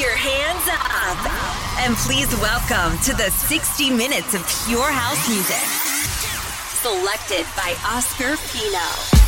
your hands up. And please welcome to the 60 minutes of pure house music. Selected by Oscar Pino.